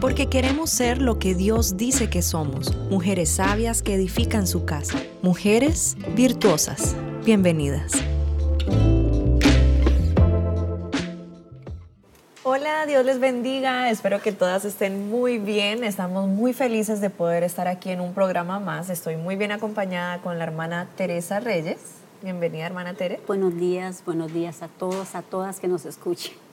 porque queremos ser lo que Dios dice que somos, mujeres sabias que edifican su casa, mujeres virtuosas. Bienvenidas. Hola, Dios les bendiga. Espero que todas estén muy bien. Estamos muy felices de poder estar aquí en un programa más. Estoy muy bien acompañada con la hermana Teresa Reyes. Bienvenida, hermana Tere. Buenos días, buenos días a todos, a todas que nos escuchen.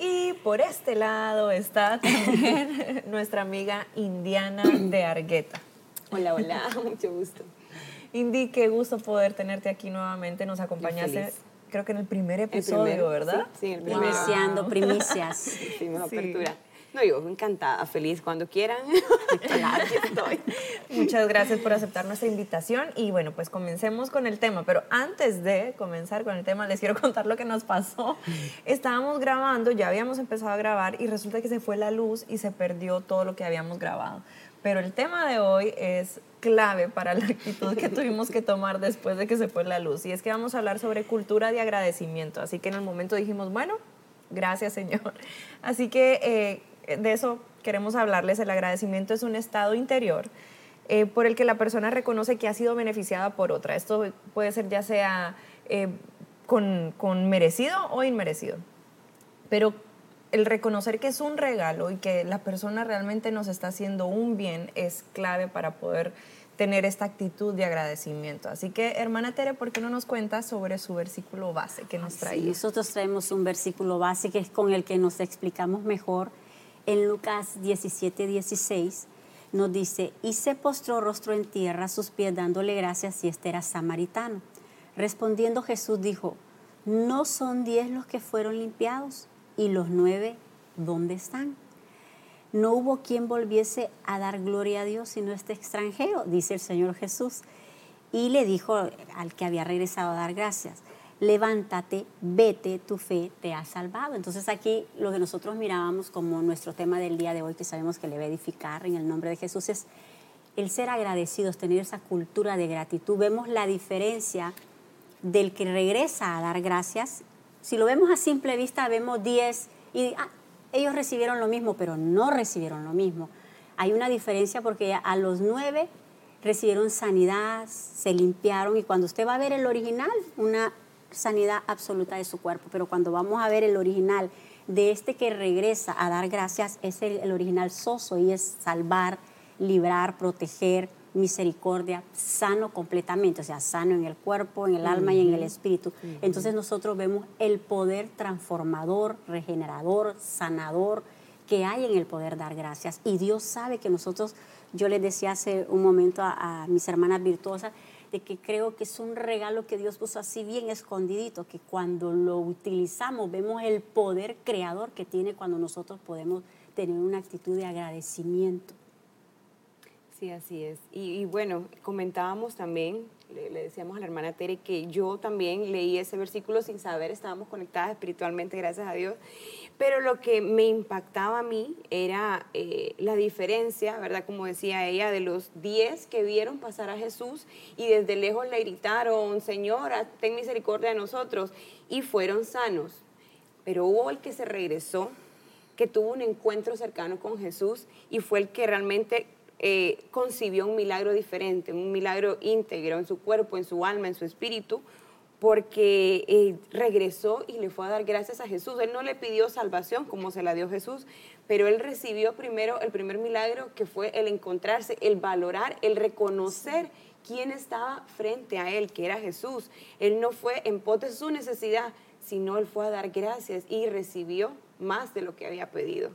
Y por este lado está también nuestra amiga Indiana de Argueta. Hola, hola, mucho gusto. Indy, qué gusto poder tenerte aquí nuevamente. Nos acompañaste, creo que en el primer episodio, ¿verdad? Sí, el primero. Iniciando primicias. Sí, apertura. No, yo encantada, feliz cuando quieran. aquí estoy. Muchas gracias por aceptar nuestra invitación y bueno, pues comencemos con el tema. Pero antes de comenzar con el tema, les quiero contar lo que nos pasó. Estábamos grabando, ya habíamos empezado a grabar y resulta que se fue la luz y se perdió todo lo que habíamos grabado. Pero el tema de hoy es clave para la actitud que tuvimos que tomar después de que se fue la luz. Y es que vamos a hablar sobre cultura de agradecimiento. Así que en el momento dijimos, bueno, gracias Señor. Así que eh, de eso queremos hablarles. El agradecimiento es un estado interior eh, por el que la persona reconoce que ha sido beneficiada por otra. Esto puede ser ya sea eh, con, con merecido o inmerecido. Pero el reconocer que es un regalo y que la persona realmente nos está haciendo un bien es clave para poder tener esta actitud de agradecimiento. Así que, hermana Tere, ¿por qué no nos cuentas sobre su versículo base que nos trae? nosotros traemos un versículo base que es con el que nos explicamos mejor en Lucas 17, 16 nos dice, y se postró rostro en tierra sus pies dándole gracias y este era samaritano. Respondiendo Jesús dijo, ¿no son diez los que fueron limpiados? ¿Y los nueve dónde están? No hubo quien volviese a dar gloria a Dios sino este extranjero, dice el Señor Jesús. Y le dijo al que había regresado a dar gracias, levántate, vete, tu fe te ha salvado. Entonces aquí lo que nosotros mirábamos como nuestro tema del día de hoy, que sabemos que le va a edificar en el nombre de Jesús, es el ser agradecidos, tener esa cultura de gratitud. Vemos la diferencia del que regresa a dar gracias. Si lo vemos a simple vista, vemos 10 y ah, ellos recibieron lo mismo, pero no recibieron lo mismo. Hay una diferencia porque a los nueve recibieron sanidad, se limpiaron y cuando usted va a ver el original, una sanidad absoluta de su cuerpo. Pero cuando vamos a ver el original de este que regresa a dar gracias, es el, original soso y es salvar, librar, proteger, misericordia, sano completamente, o sea, sano en el cuerpo, en el alma y en el espíritu. Entonces nosotros vemos el poder transformador, regenerador, sanador que hay en el poder dar gracias. Y Dios sabe que nosotros, yo les decía hace un momento a mis hermanas virtuosas, de que creo que es un regalo que Dios puso así bien escondidito, que cuando lo utilizamos vemos el poder creador que tiene cuando nosotros podemos tener una actitud de agradecimiento. Sí, así es. Y, bueno, comentábamos también, le, le, decíamos a la hermana Tere que yo también leí ese versículo sin saber, estábamos conectadas espiritualmente, gracias a Dios, pero lo que me impactaba a mí era eh, la diferencia, ¿verdad? Como decía ella, de los diez que vieron pasar a Jesús y desde lejos le gritaron, Señora, ten misericordia de nosotros, y fueron sanos. Pero hubo el que se regresó, que tuvo un encuentro cercano con Jesús y fue el que realmente eh, concibió un milagro diferente, un milagro íntegro en su cuerpo, en su alma, en su espíritu, porque eh, regresó y le fue a dar gracias a Jesús. Él no le pidió salvación como se la dio Jesús, pero él recibió primero el primer milagro que fue el encontrarse, el valorar, el reconocer quién estaba frente a él, que era Jesús. Él no fue en pos de su necesidad, sino él fue a dar gracias y recibió más de lo que había pedido.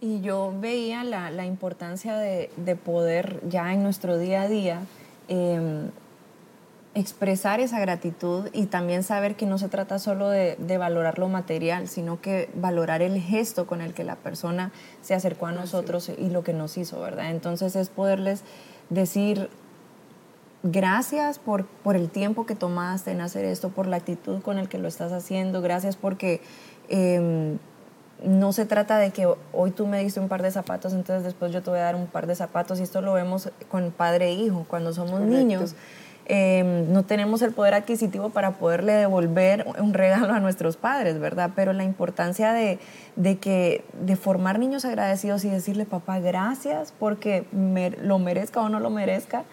Y yo veía la, importancia de, poder ya en nuestro día a día em, expresar esa gratitud y también saber que no se trata solo de, valorar lo material, sino que valorar el gesto con el que la persona se acercó a nosotros y lo que nos hizo, ¿verdad? Entonces es poderles decir gracias por, por el tiempo que tomaste en hacer esto, por la actitud con el que lo estás haciendo, gracias porque... Em, no se trata de que hoy tú me diste un par de zapatos, entonces después yo te voy a dar un par de zapatos, y esto lo vemos con padre e hijo, cuando somos niños em, no tenemos el poder adquisitivo para poderle devolver un regalo a nuestros padres, ¿verdad? Pero la importancia de, que, de formar niños agradecidos y decirle, papá, gracias porque lo merezca o no lo merezca,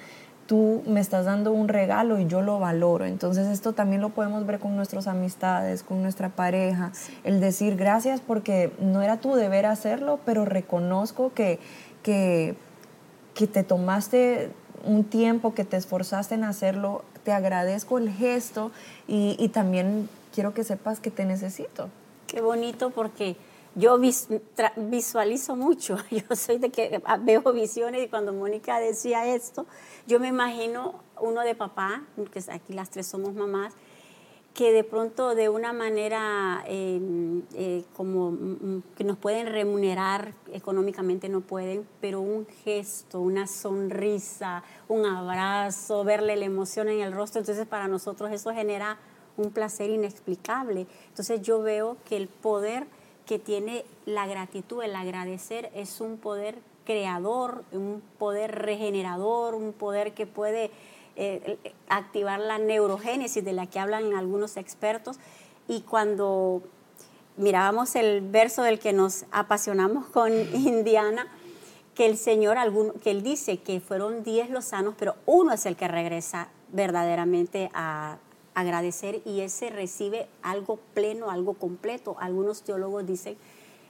tú me estás dando un regalo y yo lo valoro. Entonces esto también lo podemos ver con nuestras amistades, con nuestra pareja, el decir gracias porque no era tu deber hacerlo, pero reconozco que, que, que te tomaste un tiempo, que te esforzaste en hacerlo, te agradezco el gesto y, y también quiero que sepas que te necesito. Qué bonito porque yo visualizo mucho, yo soy de que veo visiones y cuando Mónica decía esto, yo me imagino uno de papá, que aquí las tres somos mamás, que de pronto de una manera em, eh, como mm, mm, que nos pueden remunerar económicamente no pueden, pero un gesto, una sonrisa, un abrazo, verle la emoción en el rostro, entonces para nosotros eso genera un placer inexplicable. Entonces yo veo que el poder que tiene la gratitud, el agradecer, es un poder creador, un poder regenerador, un poder que puede eh, activar la neurogénesis de la que hablan algunos expertos. Y cuando mirábamos el verso del que nos apasionamos con Indiana, que el Señor, que Él dice que fueron diez los sanos, pero uno es el que regresa verdaderamente a, agradecer y ese recibe algo pleno, algo completo. Algunos teólogos dicen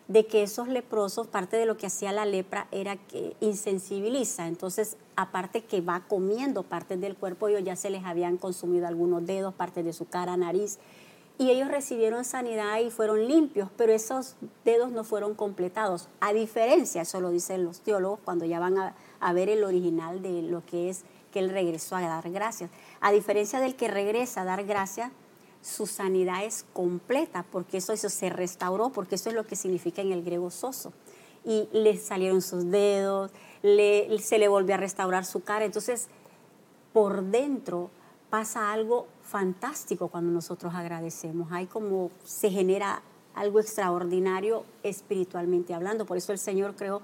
de que esos leprosos, parte de lo que hacía la lepra era que insensibiliza. Entonces, aparte que va comiendo partes del cuerpo, ellos ya se les habían consumido algunos dedos, partes de su cara, nariz, y ellos recibieron sanidad y fueron limpios, pero esos dedos no fueron completados. A diferencia, eso lo dicen los teólogos cuando ya van a, ver el original de lo que es que él regresó a dar gracias. A diferencia del que regresa a dar gracias, su sanidad es completa, porque eso, eso se restauró, porque eso es lo que significa en el griego soso. Y le salieron sus dedos, le, se le volvió a restaurar su cara. Entonces, por dentro pasa algo fantástico cuando nosotros agradecemos. Hay como se genera algo extraordinario espiritualmente hablando. Por eso el Señor creó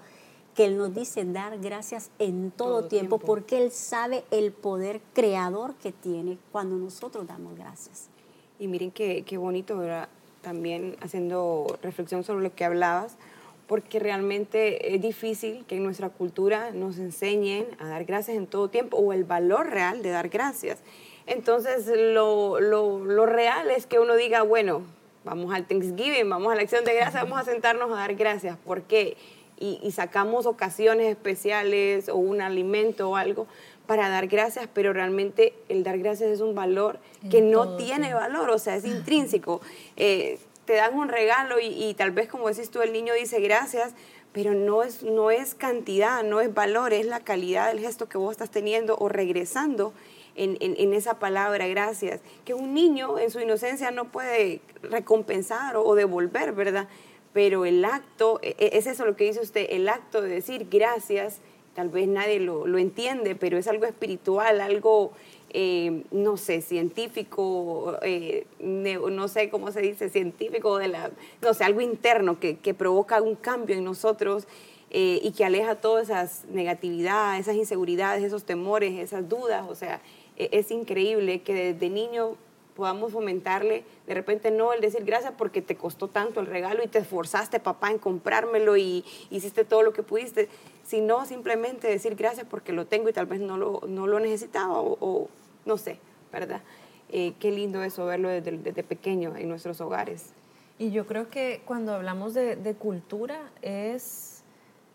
que Él nos dice dar gracias en todo, tiempo, porque Él sabe el poder creador que tiene cuando nosotros damos gracias. Y miren qué, qué bonito, ¿verdad? También haciendo reflexión sobre lo que hablabas, porque realmente es difícil que en nuestra cultura nos enseñen a dar gracias en todo tiempo o el valor real de dar gracias. Entonces, lo, lo, lo real es que uno diga, bueno, vamos al Thanksgiving, vamos a la acción de gracias, vamos a sentarnos a dar gracias. ¿Por qué? y, sacamos ocasiones especiales o un alimento o algo para dar gracias, pero realmente el dar gracias es un valor que no tiene valor, o sea, es intrínseco. Eh, te dan un regalo y, tal vez, como decís tú, el niño dice gracias, pero no es, no es cantidad, no es valor, es la calidad del gesto que vos estás teniendo o regresando en, en, esa palabra, gracias, que un niño en su inocencia no puede recompensar o devolver, ¿verdad? pero el acto, e, e, es eso lo que dice usted, el acto de decir gracias, tal vez nadie lo, entiende, pero es algo espiritual, algo, eh, no sé, científico, eh, no sé cómo se dice, científico, de la, no sé, algo interno que, provoca un cambio en nosotros. Eh, y que aleja todas esas negatividades, esas inseguridades, esos temores, esas dudas. O sea, e, es increíble que desde niño podamos fomentarle, de repente no el decir gracias porque te costó tanto el regalo y te esforzaste papá en comprármelo y hiciste todo lo que pudiste, sino simplemente decir gracias porque lo tengo y tal vez no lo, no lo necesitaba o, no sé, ¿verdad? Eh, qué lindo eso verlo desde, desde, pequeño en nuestros hogares. Y yo creo que cuando hablamos de, de cultura es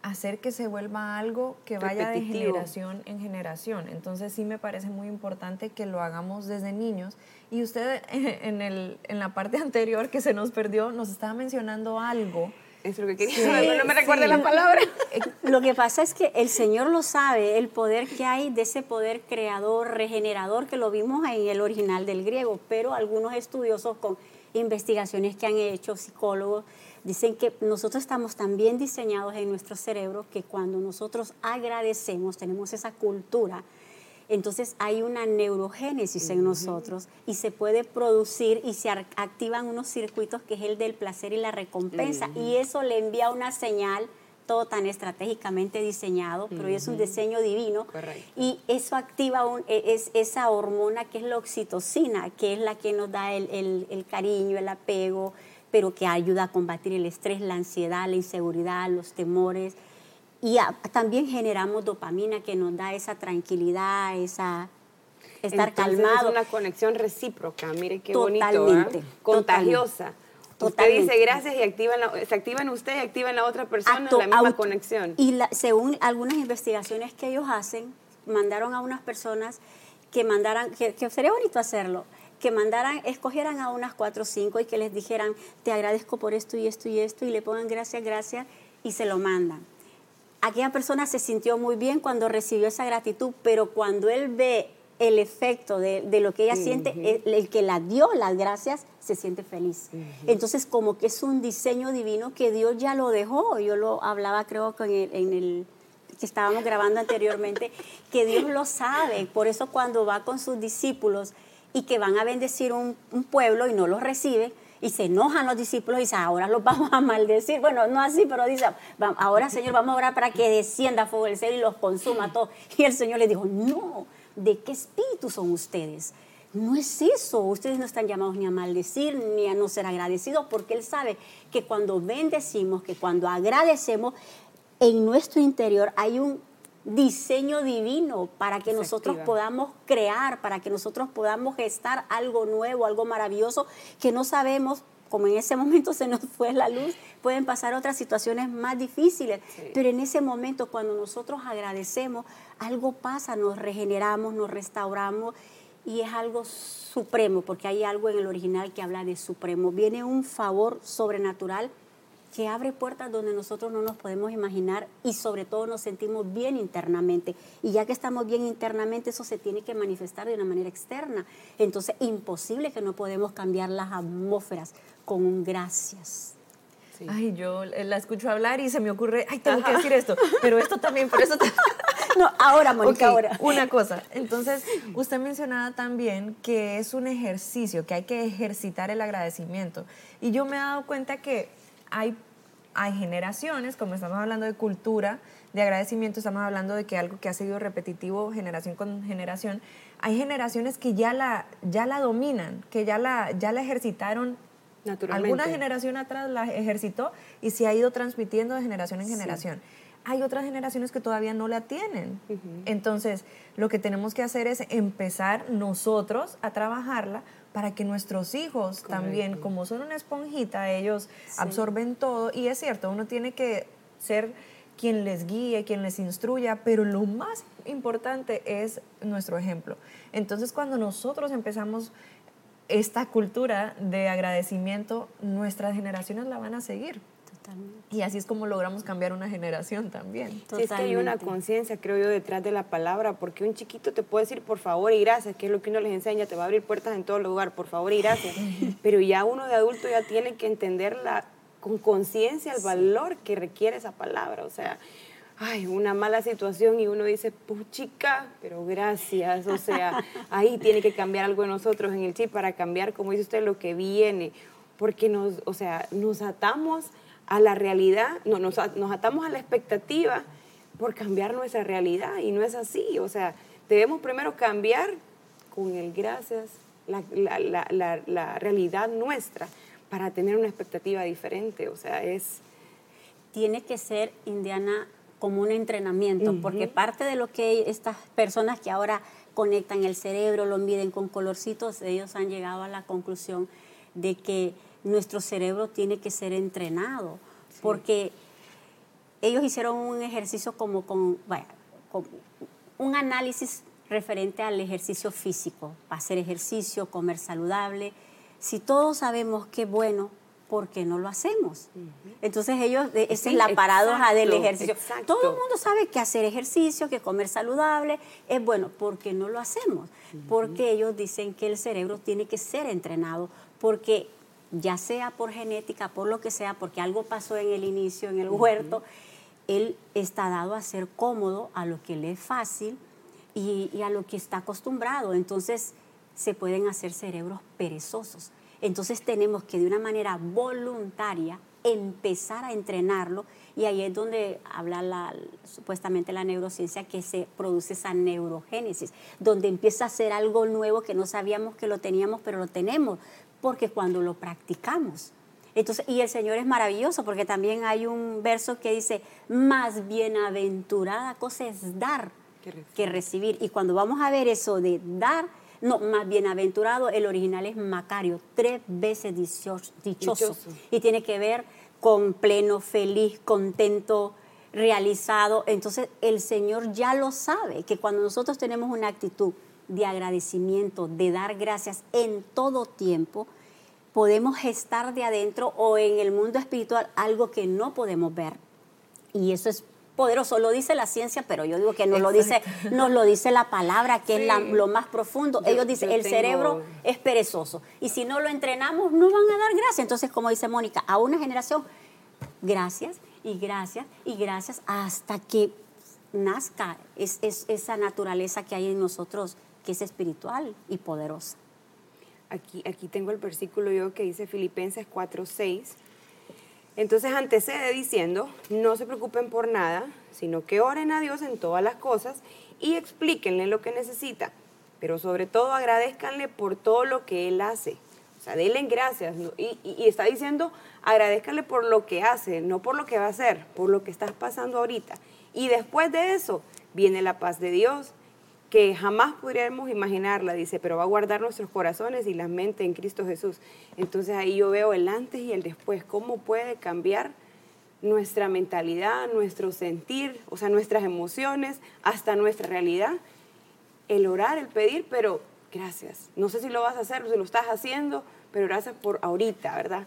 hacer que se vuelva algo que vaya de generación en generación. Entonces sí me parece muy importante que lo hagamos desde niños. Y usted en, el, en la parte anterior que se nos perdió nos estaba mencionando algo. Es lo que quería no me recuerde la palabra. Eh, lo que pasa es que el Señor lo sabe, el poder que hay de ese poder creador, regenerador, que lo vimos en el original del griego, pero algunos estudiosos con investigaciones que han hecho, psicólogos, Dicen que nosotros estamos tan bien diseñados en nuestro cerebro que cuando nosotros agradecemos, tenemos esa cultura, entonces hay una neurogénesis en nosotros y se puede producir y se activan unos circuitos que es el del placer y la recompensa. Y eso le envía una señal todo tan estratégicamente diseñado, pero es un diseño divino. Y eso activa un, e, es, esa hormona que es la oxitocina, que es la que nos da el, el, cariño, el apego, pero que ayuda a combatir el estrés, la ansiedad, la inseguridad, los temores. Y también generamos dopamina que nos da esa tranquilidad, esa estar calmado. Es una conexión recíproca, mire qué bonito, ¿eh? contagiosa. Usted dice gracias y activa se activa en usted y activa en la otra persona la misma conexión. Y según algunas investigaciones que ellos hacen, mandaron a unas personas que mandaran, que, sería bonito hacerlo, que mandaran, escogieran a unas cuatro o cinco y que les dijeran, te agradezco por esto y esto y esto, y le pongan gracias, gracias, y se lo mandan. Aquella persona se sintió muy bien cuando recibió esa gratitud, pero cuando él ve el efecto de, lo que ella siente, el, que la dio las gracias se siente feliz. Entonces, como que es un diseño divino que Dios ya lo dejó. Yo lo hablaba, creo, que en el, que estábamos grabando anteriormente, que Dios lo sabe. Por eso cuando va con sus discípulos y que van a bendecir un, pueblo y no los recibe, y se enojan los discípulos y dicen, ahora los vamos a maldecir. Bueno, no así, pero dice, ahora Señor, vamos a orar para que descienda fuego del cielo y los consuma todos. Y el Señor le dijo, no, ¿de qué espíritu son ustedes? No es eso, ustedes no están llamados ni a maldecir ni a no ser agradecidos, porque Él sabe que cuando bendecimos, que cuando agradecemos, en nuestro interior hay un diseño divino para que nosotros podamos crear, para que nosotros podamos gestar algo nuevo, algo maravilloso que no sabemos, como en ese momento se nos fue la luz, pueden pasar otras situaciones más difíciles, pero en ese momento cuando nosotros agradecemos, algo pasa, nos regeneramos, nos restauramos y es algo supremo, porque hay algo en el original que habla de supremo. Viene un favor sobrenatural que abre puertas donde nosotros no nos podemos imaginar y sobre todo nos sentimos bien internamente. Y ya que estamos bien internamente, eso se tiene que manifestar de una manera externa. Entonces, imposible que no podemos cambiar las atmósferas con un gracias. Ay, yo la escucho hablar y se me ocurre, ay, tengo que decir esto, pero esto también, por eso también. No, ahora, Mónica, ahora. Una cosa. Entonces, usted mencionaba también que es un ejercicio, que hay que ejercitar el agradecimiento. Y yo me he dado cuenta que hay, hay generaciones, como estamos hablando de cultura, de agradecimiento, estamos hablando de que algo que ha sido repetitivo generación con generación, hay generaciones que ya la, ya la dominan, que ya la, ya la ejercitaron Alguna generación atrás la ejercitó y se ha ido transmitiendo de generación en generación. Hay otras generaciones que todavía no la tienen. Entonces, lo que tenemos que hacer es empezar nosotros a trabajarla para que nuestros hijos también, como son una esponjita, ellos absorben todo. Y es cierto, uno tiene que ser quien les guíe, quien les instruya, pero lo más importante es nuestro ejemplo. Entonces, cuando nosotros empezamos esta cultura de agradecimiento, nuestras generaciones la van a seguir. Totalmente. Y así es como logramos cambiar una generación también. Sí, es que hay una conciencia, creo yo, detrás de la palabra, porque un chiquito te puede decir por favor y gracias, que es lo que uno les enseña, te va a abrir puertas en todo lugar, por favor y gracias. Pero ya uno de adulto ya tiene que entenderla con conciencia el valor que requiere esa palabra. O sea, ay, una mala situación y uno dice, puchica, pero gracias. O sea, ahí tiene que cambiar algo en nosotros en el chip para cambiar, como dice usted, lo que viene. Porque nos, o sea, nos atamos a la realidad, no, nos, nos atamos a la expectativa por cambiar nuestra realidad y no es así. O sea, debemos primero cambiar con el gracias la, la, la, la realidad nuestra para tener una expectativa diferente. O sea, es... Tiene que ser, Indiana, como un entrenamiento, porque parte de lo que estas personas que ahora conectan el cerebro, lo miden con colorcitos, ellos han llegado a la conclusión de que nuestro cerebro tiene que ser entrenado, porque ellos hicieron un ejercicio como con, vaya, con un análisis referente al ejercicio físico, hacer ejercicio, comer saludable. Si todos sabemos que bueno, ¿por qué no lo hacemos? Entonces ellos, esa es la paradoja del ejercicio. Todo el mundo sabe que hacer ejercicio, que comer saludable es bueno, ¿por qué no lo hacemos? Porque ellos dicen que el cerebro tiene que ser entrenado, porque ya sea por genética, por lo que sea, porque algo pasó en el inicio, en el huerto, él está dado a ser cómodo, a lo que le es fácil y, y a lo que está acostumbrado. Entonces se pueden hacer cerebros perezosos. Entonces tenemos que de una manera voluntaria empezar a entrenarlo y ahí es donde habla la, supuestamente la neurociencia que se produce esa neurogénesis, donde empieza a ser algo nuevo que no sabíamos que lo teníamos, pero lo tenemos, porque cuando lo practicamos. Entonces, y el Señor es maravilloso porque también hay un verso que dice, más bienaventurada cosa es dar que recibir. Y cuando vamos a ver eso de dar, no, más bienaventurado, el original es Macario, tres veces dichoso. Y tiene que ver con pleno, feliz, contento, realizado. Entonces el Señor ya lo sabe, que cuando nosotros tenemos una actitud de agradecimiento, de dar gracias en todo tiempo, podemos gestar de adentro o en el mundo espiritual algo que no podemos ver. Y eso es poderoso, lo dice la ciencia, pero yo digo que nos lo dice, nos lo dice la palabra, que es lo más profundo. Ellos dicen, el cerebro es perezoso. Y si no lo entrenamos, no van a dar gracias. Entonces, como dice Mónica, a una generación, gracias y gracias y gracias hasta que nazca es, esa naturaleza que hay en nosotros, que es espiritual y poderosa. Aquí, aquí tengo el versículo yo que dice Filipenses 4:6 entonces antecede diciendo, no se preocupen por nada, sino que oren a Dios en todas las cosas y explíquenle lo que necesita, pero sobre todo agradezcanle por todo lo que Él hace. O sea, denle gracias. Y, y, está diciendo, agradezcanle por lo que hace, no por lo que va a hacer, por lo que estás pasando ahorita. Y después de eso viene la paz de Dios, que jamás podríamos imaginarla, dice, pero va a guardar nuestros corazones y la mente en Cristo Jesús. Entonces ahí yo veo el antes y el después, cómo puede cambiar nuestra mentalidad, nuestro sentir, o sea, nuestras emociones, hasta nuestra realidad. El orar, el pedir, pero gracias. No sé si lo vas a hacer si lo estás haciendo, pero gracias por ahorita, ¿verdad?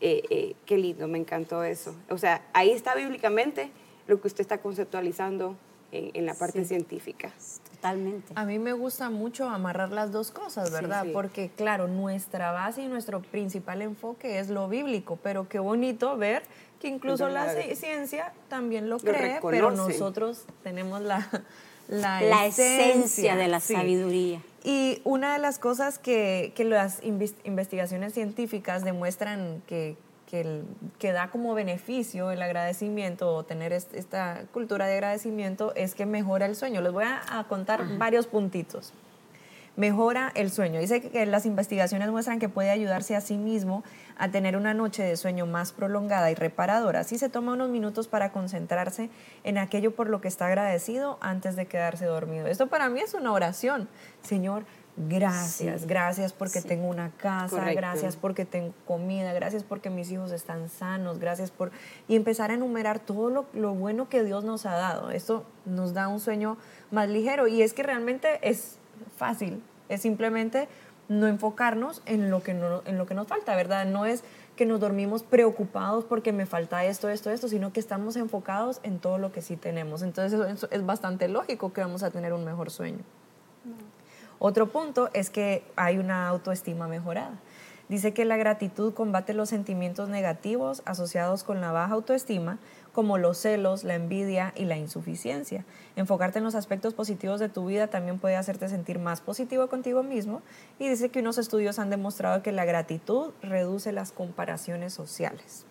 Eh, eh, qué lindo, me encantó eso. O sea, ahí está bíblicamente lo que usted está conceptualizando en, la parte científica. Totalmente. A mí me gusta mucho amarrar las dos cosas, ¿verdad? Porque claro, nuestra base y nuestro principal enfoque es lo bíblico, pero qué bonito ver que incluso la, ciencia también lo, cree, pero nosotros tenemos la, la, esencia, de la sabiduría. Y una de las cosas que, que las investigaciones científicas demuestran que, que, da como beneficio el agradecimiento o tener esta cultura de agradecimiento es que mejora el sueño. Les voy a, contar varios puntitos. Mejora el sueño. Dice que, las investigaciones muestran que puede ayudarse a sí mismo a tener una noche de sueño más prolongada y reparadora. Así se toma unos minutos para concentrarse en aquello por lo que está agradecido antes de quedarse dormido. Esto para mí es una oración. Señor, Gracias, gracias porque tengo una casa, gracias porque tengo comida, gracias porque mis hijos están sanos, gracias por... Y empezar a enumerar todo lo, lo, bueno que Dios nos ha dado. Esto nos da un sueño más ligero y es que realmente es fácil, es simplemente no enfocarnos en lo que, no, en lo que nos falta, ¿verdad? No es que nos dormimos preocupados porque me falta esto, esto, esto, sino que estamos enfocados en todo lo que sí tenemos. Entonces eso, es bastante lógico que vamos a tener un mejor sueño. Otro punto es que hay una autoestima mejorada. Dice que la gratitud combate los sentimientos negativos asociados con la baja autoestima, como los celos, la envidia y la insuficiencia. Enfocarte en los aspectos positivos de tu vida también puede hacerte sentir más positivo contigo mismo y dice que unos estudios han demostrado que la gratitud reduce las comparaciones sociales.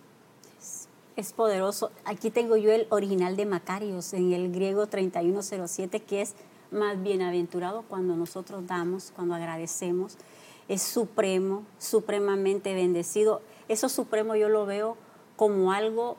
Es poderoso. Aquí tengo yo el original de Macarios en el griego 3107 que es más bienaventurado cuando nosotros damos, cuando agradecemos. Es supremo, supremamente bendecido. Eso supremo yo lo veo como algo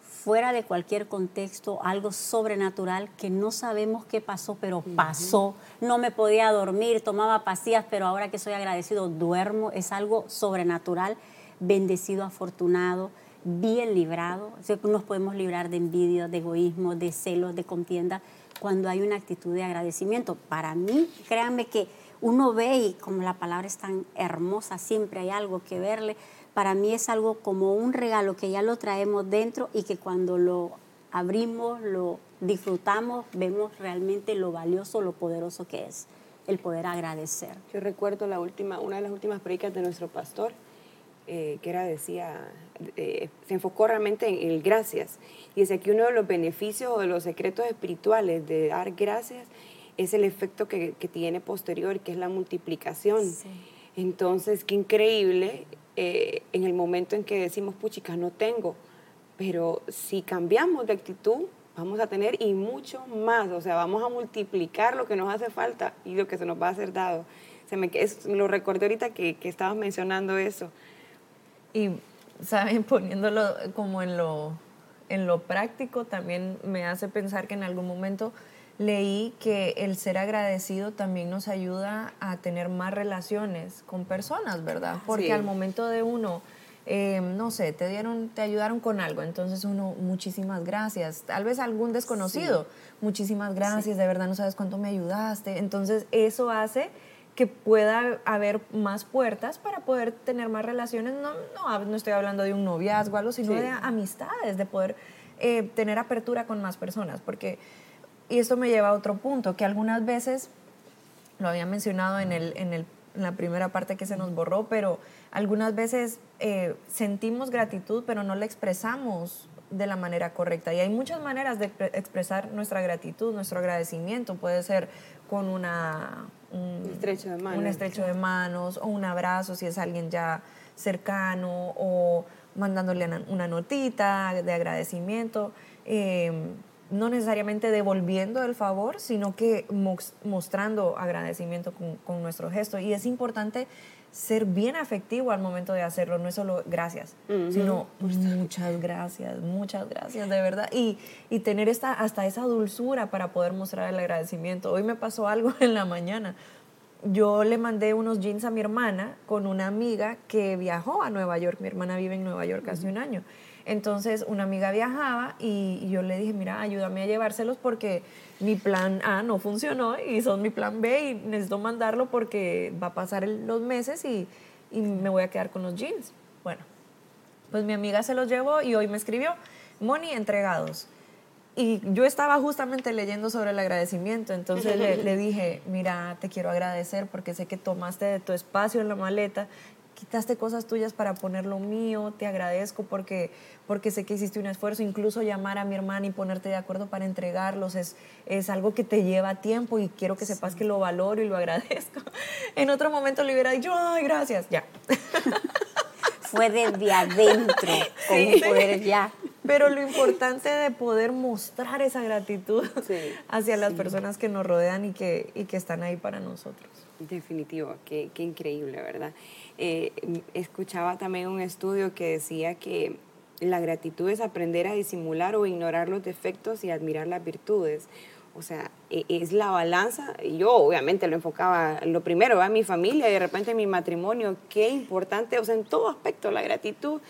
fuera de cualquier contexto, algo sobrenatural que no sabemos qué pasó, pero pasó. No me podía dormir, tomaba pastillas, pero ahora que soy agradecido, duermo. Es algo sobrenatural, bendecido, afortunado, bien librado. nos podemos librar de envidia, de egoísmo, de celos, de contienda cuando hay una actitud de agradecimiento. Para mí, créanme que uno ve y como la palabra es tan hermosa, siempre hay algo que verle. Para mí es algo como un regalo que ya lo traemos dentro y que cuando lo abrimos, lo disfrutamos, vemos realmente lo valioso, lo poderoso que es el poder agradecer. Yo recuerdo la última, una de las últimas predicas de nuestro pastor, eh, que era, decía, eh, se enfocó realmente en el gracias. Y es que uno de los beneficios o de los secretos espirituales de dar gracias es el efecto que, que tiene posterior, que es la multiplicación. Entonces, qué increíble eh, en el momento en que decimos, puchica, no tengo. Pero si cambiamos de actitud, vamos a tener y mucho más. O sea, vamos a multiplicar lo que nos hace falta y lo que se nos va a hacer dado. Se me, lo recordé ahorita que, que estabas mencionando eso. Y, ¿saben? Poniéndolo como en lo, en lo práctico, también me hace pensar que en algún momento leí que el ser agradecido también nos ayuda a tener más relaciones con personas, ¿verdad? Porque al momento de uno, eh, no sé, te dieron, te ayudaron con algo, entonces uno, muchísimas gracias. Tal vez algún desconocido, muchísimas gracias, de verdad no sabes cuánto me ayudaste. Entonces eso hace que pueda haber más puertas para poder tener más relaciones. No, no, no estoy hablando de un noviazgo, algo, sino de amistades, de poder eh, tener apertura con más personas, porque y esto me lleva a otro punto, que algunas veces, lo había mencionado en, el, en, el, en la primera parte que se nos borró, pero algunas veces eh, sentimos gratitud, pero no la expresamos de la manera correcta. Y hay muchas maneras de expresar nuestra gratitud, nuestro agradecimiento. Puede ser con una, un, estrecho de manos. un estrecho de manos o un abrazo si es alguien ya cercano o mandándole una notita de agradecimiento. Eh, no necesariamente devolviendo el favor, sino que mostrando agradecimiento con, nuestro gesto. Y es importante ser bien afectivo al momento de hacerlo, no es solo gracias, sino muchas gracias, muchas gracias, de verdad. Y, y tener esta, hasta esa dulzura para poder mostrar el agradecimiento. Hoy me pasó algo en la mañana. Yo le mandé unos jeans a mi hermana con una amiga que viajó a Nueva York. Mi hermana vive en Nueva York hace un año. Entonces una amiga viajaba y, yo le dije, mira, ayúdame a llevárselos porque mi plan A no funcionó y son mi plan B y necesito mandarlo porque va a pasar los meses y, y me voy a quedar con los jeans. Bueno, pues mi amiga se los llevó y hoy me escribió, Moni, entregados. Y yo estaba justamente leyendo sobre el agradecimiento, entonces le, le, dije, mira, te quiero agradecer porque sé que tomaste de tu espacio en la maleta quitaste cosas tuyas para poner lo mío, te agradezco porque, porque sé que hiciste un esfuerzo, incluso llamar a mi hermana y ponerte de acuerdo para entregarlos es, es algo que te lleva tiempo y quiero que sepas que lo valoro y lo agradezco. En otro momento le hubiera dicho, ay, gracias, ya. Fue desde adentro, con poder ya. Pero lo importante de poder mostrar esa gratitud hacia las personas que nos rodean y que, y que están ahí para nosotros. Definitivo, qué, qué increíble, ¿verdad? Eh, escuchaba también un estudio que decía que la gratitud es aprender a disimular o ignorar los defectos y admirar las virtudes. O sea, e, es la balanza. Yo obviamente lo enfocaba lo primero, a mi familia y de repente mi matrimonio. Qué importante, o sea, en todo aspecto la gratitud.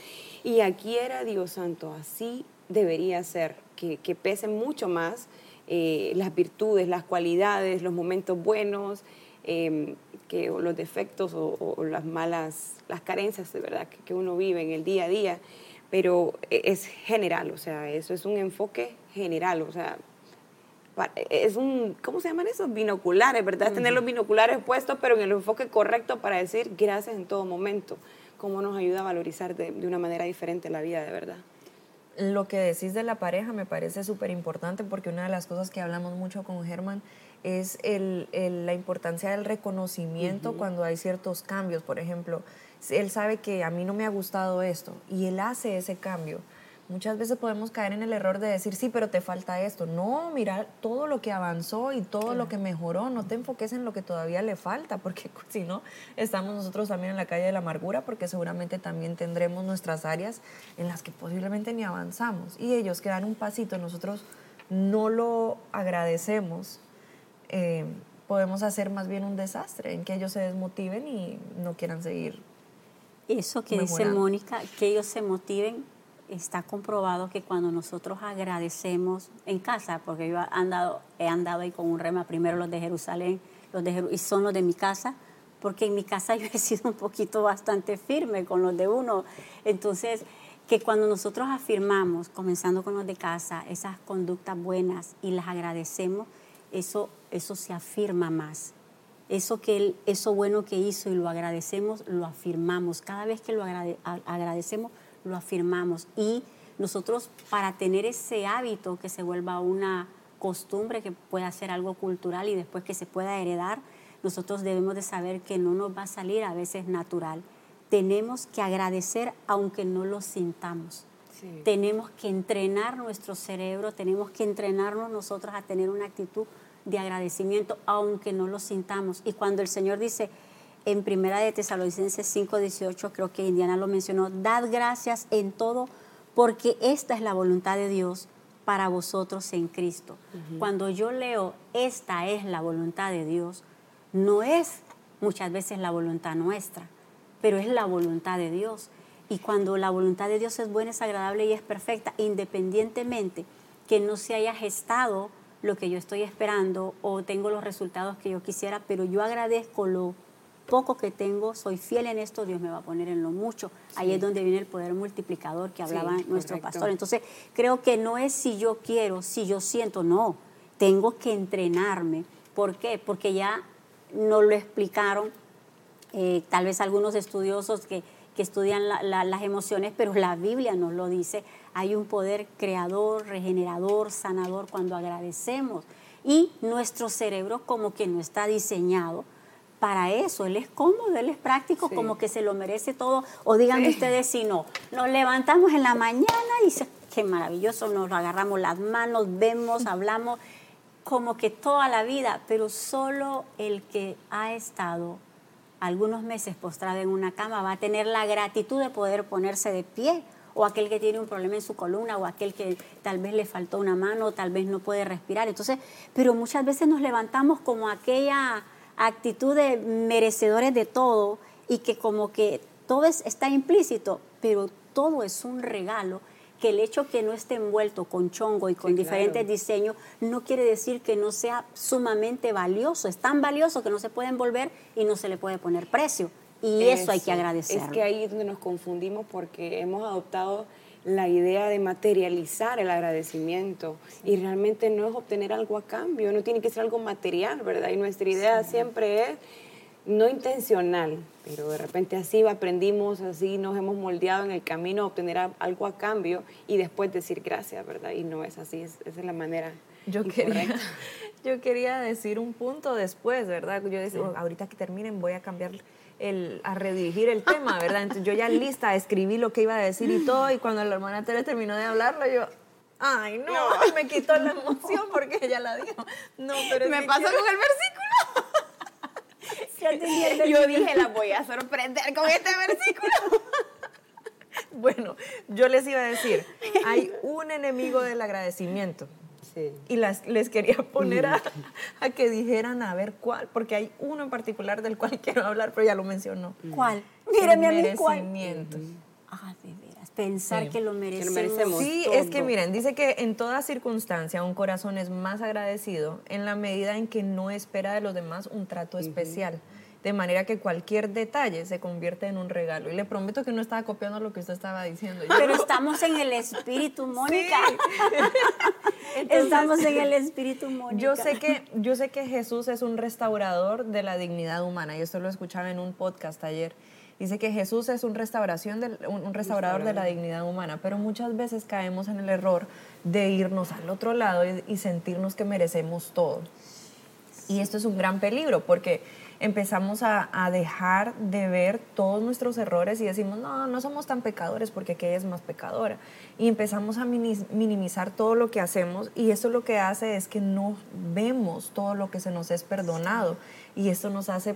Y aquí era Dios Santo, así debería ser, que, que pesen mucho más eh, las virtudes, las cualidades, los momentos buenos. Em, que los defectos o, las malas, las carencias de verdad que, uno vive en el día a día, pero e, es general, o sea, eso es un enfoque general, o sea, es un, ¿cómo se llaman esos? Binoculares, ¿verdad? Tener los binoculares puestos, pero en el enfoque correcto para decir gracias en todo momento, cómo nos ayuda a valorizar de, de una manera diferente la vida, de verdad. Lo que decís de la pareja me parece súper importante porque una de las cosas que hablamos mucho con Germán es el, la importancia del reconocimiento cuando hay ciertos cambios. Por ejemplo, él sabe que a mí no me ha gustado esto y él hace ese cambio. Muchas veces podemos caer en el error de decir, sí, pero te falta esto. No, mira todo lo que avanzó y todo lo que mejoró. No te enfoques en lo que todavía le falta, porque si no, estamos nosotros también en la calle de la amargura, porque seguramente también tendremos nuestras áreas en las que posiblemente ni avanzamos. Y ellos que dan un pasito, nosotros no lo agradecemos eh, podemos hacer más bien un desastre, en que ellos se desmotiven y no quieran seguir. Eso que dice Mónica, que ellos se motiven, está comprobado que cuando nosotros agradecemos en casa, porque yo he andado, he andado ahí con un rema, primero los de Jerusalén, los de y son los de mi casa, porque en mi casa yo he sido un poquito bastante firme con los de uno. Entonces, que cuando nosotros afirmamos, comenzando con los de casa, esas conductas buenas y las agradecemos, eso, eso se afirma más. Eso, que eso bueno que hizo y lo agradecemos, lo afirmamos. Cada vez que lo agradecemos, lo afirmamos. Y nosotros, para tener ese hábito que se vuelva una costumbre, que pueda ser algo cultural y después que se pueda heredar, nosotros debemos de saber que no nos va a salir a veces natural. tenemos que agradecer aunque no lo sintamos. Tenemos que entrenar nuestro cerebro, tenemos que entrenarnos nosotros a tener una actitud de agradecimiento aunque no lo sintamos. Y cuando el Señor dice en Primera de Tesalonicenses 5:18, creo que Indiana lo mencionó, dad gracias en todo porque esta es la voluntad de Dios para vosotros en Cristo. Cuando yo leo esta es la voluntad de Dios, no es muchas veces la voluntad nuestra, pero es la voluntad de Dios. Y cuando la voluntad de Dios es buena, es agradable y es perfecta, independientemente que no se haya gestado lo que yo estoy esperando o tengo los resultados que yo quisiera, pero yo agradezco lo poco que tengo, soy fiel en esto, Dios me va a poner en lo mucho. Ahí es donde viene el poder multiplicador que hablaba nuestro pastor. Entonces, creo que no es si yo quiero, si yo siento, no, tengo que entrenarme. ¿Por qué? Porque ya no lo explicaron eh, tal vez algunos estudiosos que, estudian las emociones, pero la Biblia nos lo dice. Hay un poder creador, regenerador, sanador cuando agradecemos. Y nuestro cerebro como que no está diseñado para eso. Él es cómodo, él es práctico, como que se lo merece todo. O digan ustedes si no. Nos levantamos en la mañana y se, qué maravilloso, nos agarramos las manos, vemos, hablamos como que toda la vida, pero solo el que ha estado algunos meses postrado en una cama va a tener la gratitud de poder ponerse de pie, o aquel que tiene un problema en su columna, o aquel que tal vez le faltó una mano, o tal vez no puede respirar. Entonces, pero muchas veces nos levantamos como aquella actitud de merecedores de todo y que como que todo está implícito, pero todo es un regalo que el hecho que no esté envuelto con chongo y con diferentes diseños no quiere decir que no sea sumamente valioso. Es tan valioso que no se puede envolver y no se le puede poner precio. Y eso, hay que agradecer. Es que ahí es donde nos confundimos porque hemos adoptado la idea de materializar el agradecimiento y realmente no es obtener algo a cambio, no tiene que ser algo material, ¿verdad? Y nuestra idea siempre es no intencional, pero de repente así aprendimos, así nos hemos moldeado en el camino a obtener algo a cambio y después decir gracias, ¿verdad? Y no es así, esa es la manera. Yo quería, yo quería decir un punto después, ¿verdad? Yo decía, ahorita que terminen voy a cambiar el, a redirigir el tema, ¿verdad? Entonces yo ya lista, escribí lo que iba a decir y todo, y cuando la hermana Tere terminó de hablarlo, yo, ay, no, me quitó la emoción porque ella la dijo. No, pero me pasó con el versículo. Yo dije, la voy a sorprender con este versículo. Bueno, yo les iba a decir, hay un enemigo del agradecimiento. Y las, les quería poner a, que dijeran a ver cuál, porque hay uno en particular del cual quiero hablar, pero ya lo mencionó. ¿Cuál? Míreme a mí cuál. Ah, pensar que, lo merecemos. Sí, es que miren, dice que en toda circunstancia un corazón es más agradecido en la medida en que no espera de los demás un trato especial. De manera que cualquier detalle se convierte en un regalo. Y le prometo que no estaba copiando lo que usted estaba diciendo. Pero estamos en el espíritu, Mónica. estamos en el espíritu, Mónica. Yo sé, que, yo sé que Jesús es un restaurador de la dignidad humana. Y esto lo escuchaba en un podcast ayer. Dice que Jesús es un, restauración un, restaurador de la dignidad humana, pero muchas veces caemos en el error de irnos al otro lado y, sentirnos que merecemos todo. Y esto es un gran peligro porque empezamos a, dejar de ver todos nuestros errores y decimos, no, no somos tan pecadores porque aquella es más pecadora. Y empezamos a minimizar todo lo que hacemos y eso lo que hace es que no vemos todo lo que se nos es perdonado y esto nos hace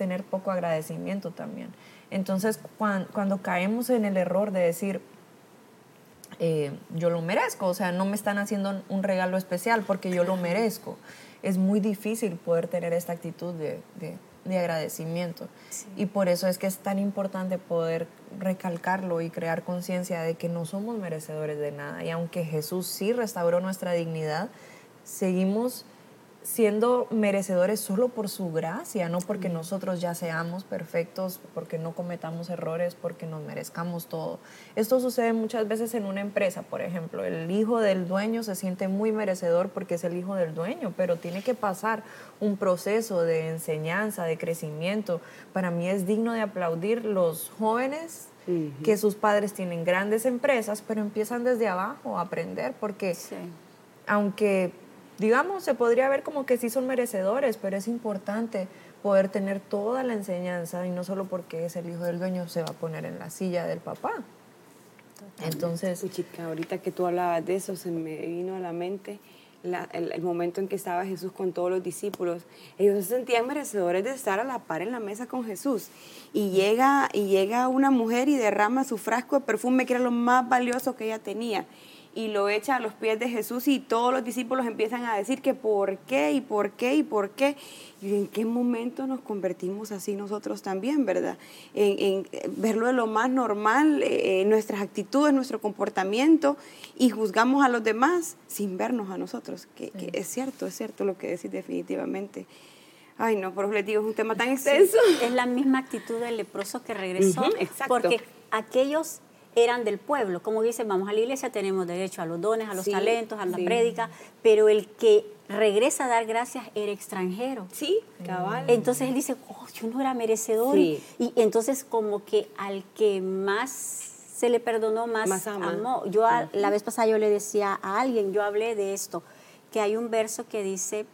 tener poco agradecimiento también. Entonces, cuando, caemos en el error de decir, eh, yo lo merezco, o sea, no me están haciendo un regalo especial porque yo lo merezco, es muy difícil poder tener esta actitud de, agradecimiento. Y por eso es que es tan importante poder recalcarlo y crear conciencia de que no somos merecedores de nada. Y aunque Jesús sí restauró nuestra dignidad, seguimos siendo merecedores solo por su gracia, no porque nosotros ya seamos perfectos, porque no cometamos errores, porque nos merezcamos todo. Esto sucede muchas veces en una empresa, por ejemplo, el hijo del dueño se siente muy merecedor porque es el hijo del dueño, pero tiene que pasar un proceso de enseñanza, de crecimiento. Para mí es digno de aplaudir los jóvenes que sus padres tienen grandes empresas, pero empiezan desde abajo a aprender, porque aunque digamos, se podría ver como que sí son merecedores, pero es importante poder tener toda la enseñanza y no solo porque es el hijo del dueño se va a poner en la silla del papá. Entonces, chica, ahorita que tú hablabas de eso, se me vino a la mente el, momento en que estaba Jesús con todos los discípulos. Ellos se sentían merecedores de estar a la par en la mesa con Jesús. Y llega, y llega una mujer y derrama su frasco de perfume, que era lo más valioso que ella tenía y lo echa a los pies de Jesús y todos los discípulos empiezan a decir que por qué y por qué y por qué. Y en qué momento nos convertimos así nosotros también, ¿verdad? En, verlo de lo más normal, eh, nuestras actitudes, nuestro comportamiento y juzgamos a los demás sin vernos a nosotros. Que, es cierto, es cierto lo que decís definitivamente. Ay, no, por eso les digo, es un tema tan extenso. es la misma actitud del leproso que regresó. exacto. Porque aquellos eran del pueblo. Como dicen, vamos a la iglesia, tenemos derecho a los dones, a los talentos, a la prédica, pero el que regresa a dar gracias era extranjero. Sí, cabal. Entonces él dice, oh, yo no era merecedor. Y, entonces como que al que más se le perdonó, más, amó. Yo la vez pasada yo le decía a alguien, yo hablé de esto, que hay un verso que dice,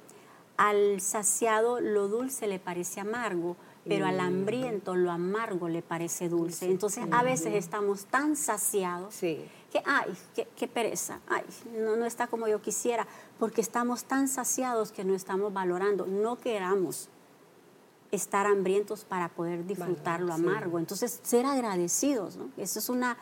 al saciado lo dulce le parece amargo, pero al mm. hambriento lo amargo le parece dulce. Entonces a veces estamos tan saciados que, ay, qué, pereza, ay, no, no está como yo quisiera, porque estamos tan saciados que no estamos valorando, no queramos estar hambrientos para poder disfrutar lo amargo. Entonces, ser agradecidos, ¿no? Eso es una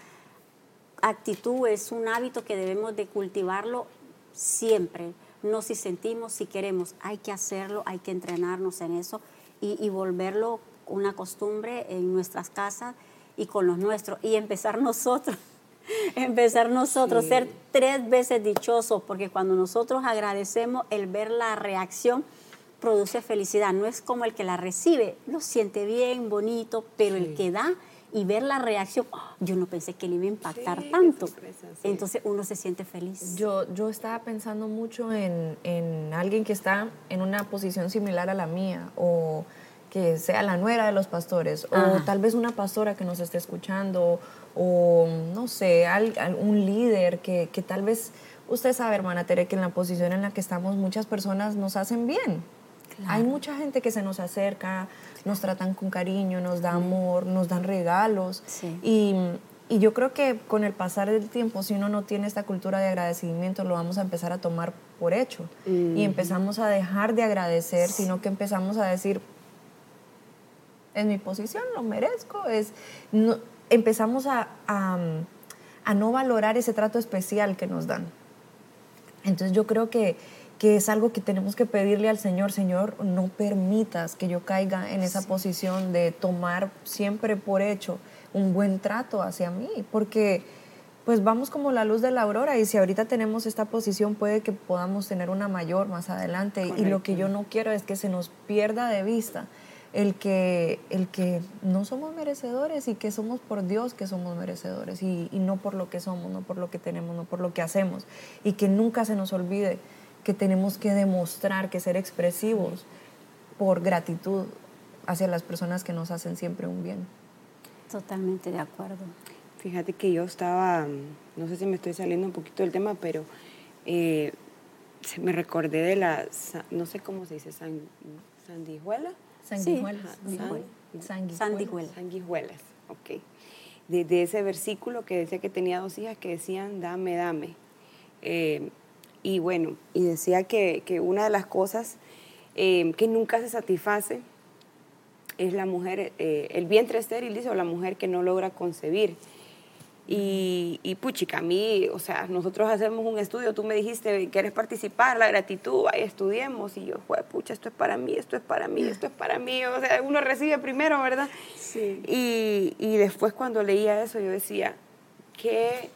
actitud, es un hábito que debemos de cultivarlo siempre. No si sentimos, si queremos, hay que hacerlo, hay que entrenarnos en eso y, volverlo una costumbre en nuestras casas y con los nuestros y empezar nosotros. empezar nosotros, ser tres veces dichosos, porque cuando nosotros agradecemos, el ver la reacción produce felicidad. No es como el que la recibe, lo siente bien, bonito, pero el que da y ver la reacción, oh, yo no pensé que le iba a impactar tanto. Entonces uno se siente feliz. Yo, yo estaba pensando mucho en, en, alguien que está en una posición similar a la mía o que sea la nuera de los pastores o tal vez una pastora que nos esté escuchando o no sé, un líder que, que tal vez usted sabe, hermana Tere, que en la posición en la que estamos muchas personas nos hacen bien. Hay mucha gente que se nos acerca, nos tratan con cariño, nos da amor, nos dan regalos. Y, y, yo creo que con el pasar del tiempo, si uno no tiene esta cultura de agradecimiento, lo vamos a empezar a tomar por hecho. Y empezamos a dejar de agradecer, sino que empezamos a decir, es mi posición, lo merezco. Es, empezamos a, a, a no valorar ese trato especial que nos dan. Entonces yo creo que que es algo que tenemos que pedirle al Señor, Señor, no permitas que yo caiga en esa posición de tomar siempre por hecho un buen trato hacia mí, porque pues vamos como la luz de la aurora y si ahorita tenemos esta posición puede que podamos tener una mayor más adelante. Y lo que yo no quiero es que se nos pierda de vista el que, el que no somos merecedores y que somos por Dios que somos merecedores y, y no por lo que somos, no por lo que tenemos, no por lo que hacemos. Y que nunca se nos olvide que tenemos que demostrar, que ser expresivos por gratitud hacia las personas que nos hacen siempre un bien. Totalmente de acuerdo. Fíjate que yo estaba, no sé si me estoy saliendo un poquito del tema, pero eh, me recordé de la, no sé cómo se dice, sandijuela. Sanguijuelas. Sanguijuelas. Sanguijuelas, ok. De, ese versículo que decía que tenía dos hijas que decían, dame, dame. Eh, y bueno, y decía que, una de las cosas eh, que nunca se satisface es la mujer, eh, el vientre estéril, dice, o la mujer que no logra concebir. Y, y puchica, a mí, o sea, nosotros hacemos un estudio, tú me dijiste, ¿quieres participar? La gratitud, ahí estudiemos. Y yo, pucha, esto es para mí, esto es para mí, esto es para mí. O sea, uno recibe primero, ¿verdad? Sí. Y, y después cuando leía eso, yo decía, ¿qué,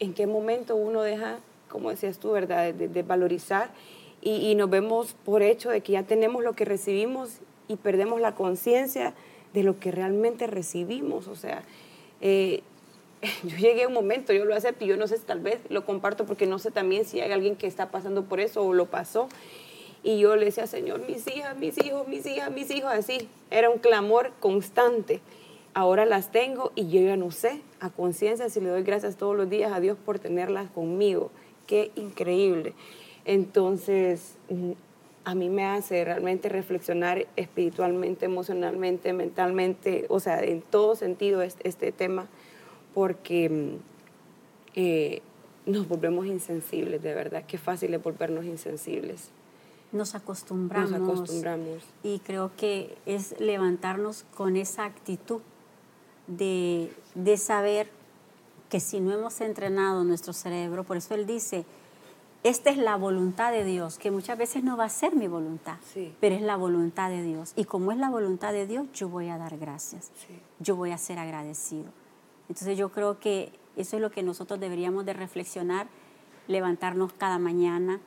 ¿en qué momento uno deja como decías tú, ¿verdad? De, valorizar y, nos vemos por hecho de que ya tenemos lo que recibimos y perdemos la conciencia de lo que realmente recibimos. O sea, eh, yo llegué a un momento, yo lo acepto y yo no sé, tal vez lo comparto porque no sé también si hay alguien que está pasando por eso o lo pasó. Y yo le decía, Señor, mis hijas, mis hijos, mis hijas, mis hijos, así. Era un clamor constante. Ahora las tengo y yo ya no sé a conciencia si le doy gracias todos los días a Dios por tenerlas conmigo qué increíble. Entonces, mm, a mí me hace realmente reflexionar espiritualmente, emocionalmente, mentalmente, o sea, en todo sentido este, este tema, porque mm, eh, nos volvemos insensibles, de verdad, qué fácil es volvernos insensibles. Nos acostumbramos. Nos acostumbramos. Y creo que es levantarnos con esa actitud de, de saber que si no hemos entrenado nuestro cerebro, por eso él dice, esta es la voluntad de Dios, que muchas veces no va a ser mi voluntad, pero es la voluntad de Dios. Y como es la voluntad de Dios, yo voy a dar gracias, yo voy a ser agradecido. Entonces yo creo que eso es lo que nosotros deberíamos de reflexionar, levantarnos cada mañana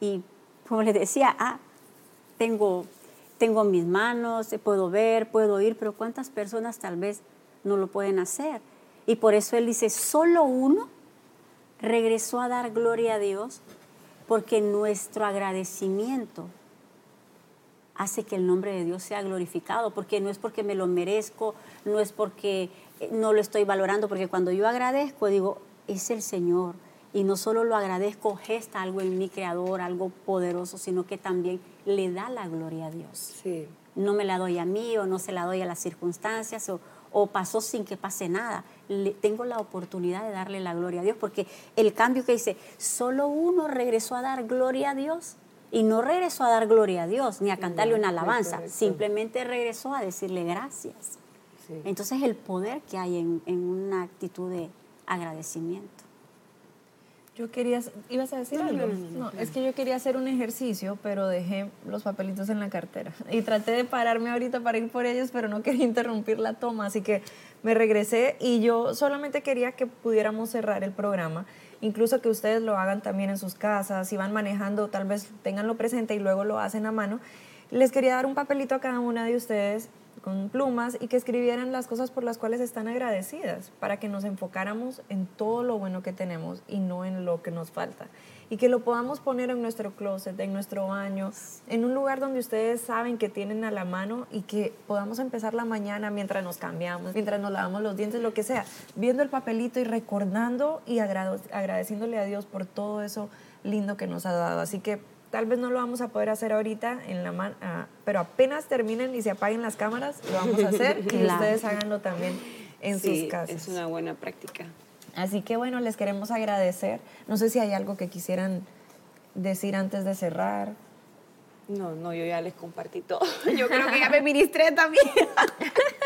y, como les decía, ah, tengo, tengo mis manos, puedo ver, puedo oír, pero ¿cuántas personas tal vez no lo pueden hacer? Y por eso él dice, solo uno regresó a dar gloria a Dios porque nuestro agradecimiento hace que el nombre de Dios sea glorificado, porque no es porque me lo merezco, no es porque eh, no lo estoy valorando, porque cuando yo agradezco digo, es el Señor. Y no solo lo agradezco, gesta algo en mi creador, algo poderoso, sino que también le da la gloria a Dios. No me la doy a mí o no se la doy a las circunstancias o, o pasó sin que pase nada. Tengo la oportunidad de darle la gloria a Dios, porque el cambio que dice, solo uno regresó a dar gloria a Dios y no regresó a dar gloria a Dios ni a cantarle una alabanza, simplemente regresó a decirle gracias. Entonces el poder que hay en, en una actitud de agradecimiento. Yo quería, ¿ibas a decir algo? No, es que yo quería hacer un ejercicio, pero dejé los papelitos en la cartera. Y traté de pararme ahorita para ir por ellos, pero no quería interrumpir la toma, así que me regresé y yo solamente quería que pudiéramos cerrar el programa, incluso que ustedes lo hagan también en sus casas, si van manejando, tal vez tenganlo presente y luego lo hacen a mano. Les quería dar un papelito a cada una de ustedes con plumas y que escribieran las cosas por las cuales están agradecidas, para que nos enfocáramos en todo lo bueno que tenemos y no en lo que nos falta. Y que lo podamos poner en nuestro closet, en nuestro baño, en un lugar donde ustedes saben que tienen a la mano y que podamos empezar la mañana mientras nos cambiamos, mientras nos lavamos los dientes, lo que sea, viendo el papelito y recordando y agradeciéndole a Dios por todo eso lindo que nos ha dado. Así que Tal vez no lo vamos a poder hacer ahorita, en la ah, pero apenas terminen y se apaguen las cámaras, lo vamos a hacer y ustedes háganlo también en sus casas. Es una buena práctica. Así que bueno, les queremos agradecer. No sé si hay algo que quisieran decir antes de cerrar. No, no, yo ya les compartí todo. Yo creo que ya me ministré también.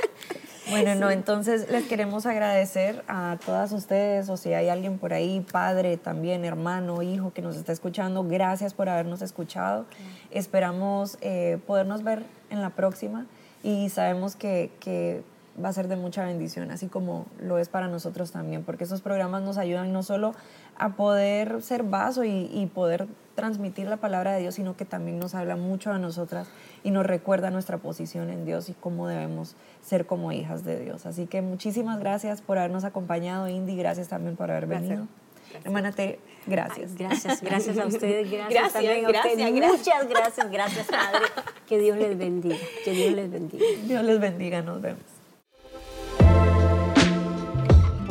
Bueno, no, entonces les queremos agradecer a todas ustedes, o si hay alguien por ahí, padre también, hermano, hijo que nos está escuchando, gracias por habernos escuchado. Esperamos eh, podernos ver en la próxima y sabemos que, que va a ser de mucha bendición, así como lo es para nosotros también, porque esos programas nos ayudan no solo a poder ser vaso y, y, poder transmitir la palabra de Dios, sino que también nos habla mucho a nosotras y nos recuerda nuestra posición en Dios y cómo debemos ser como hijas de Dios. Así que muchísimas gracias por habernos acompañado, Indy, gracias también por haber venido. Hermana T, gracias. gracias, gracias a ustedes, gracias, también a ustedes. Muchas gracias, gracias Padre. Que Dios les bendiga, que Dios les bendiga. Dios les bendiga, nos vemos.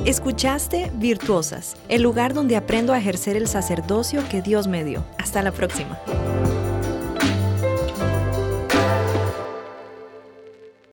Escuchaste Virtuosas, el lugar donde aprendo a ejercer el sacerdocio que Dios me dio. Hasta la próxima.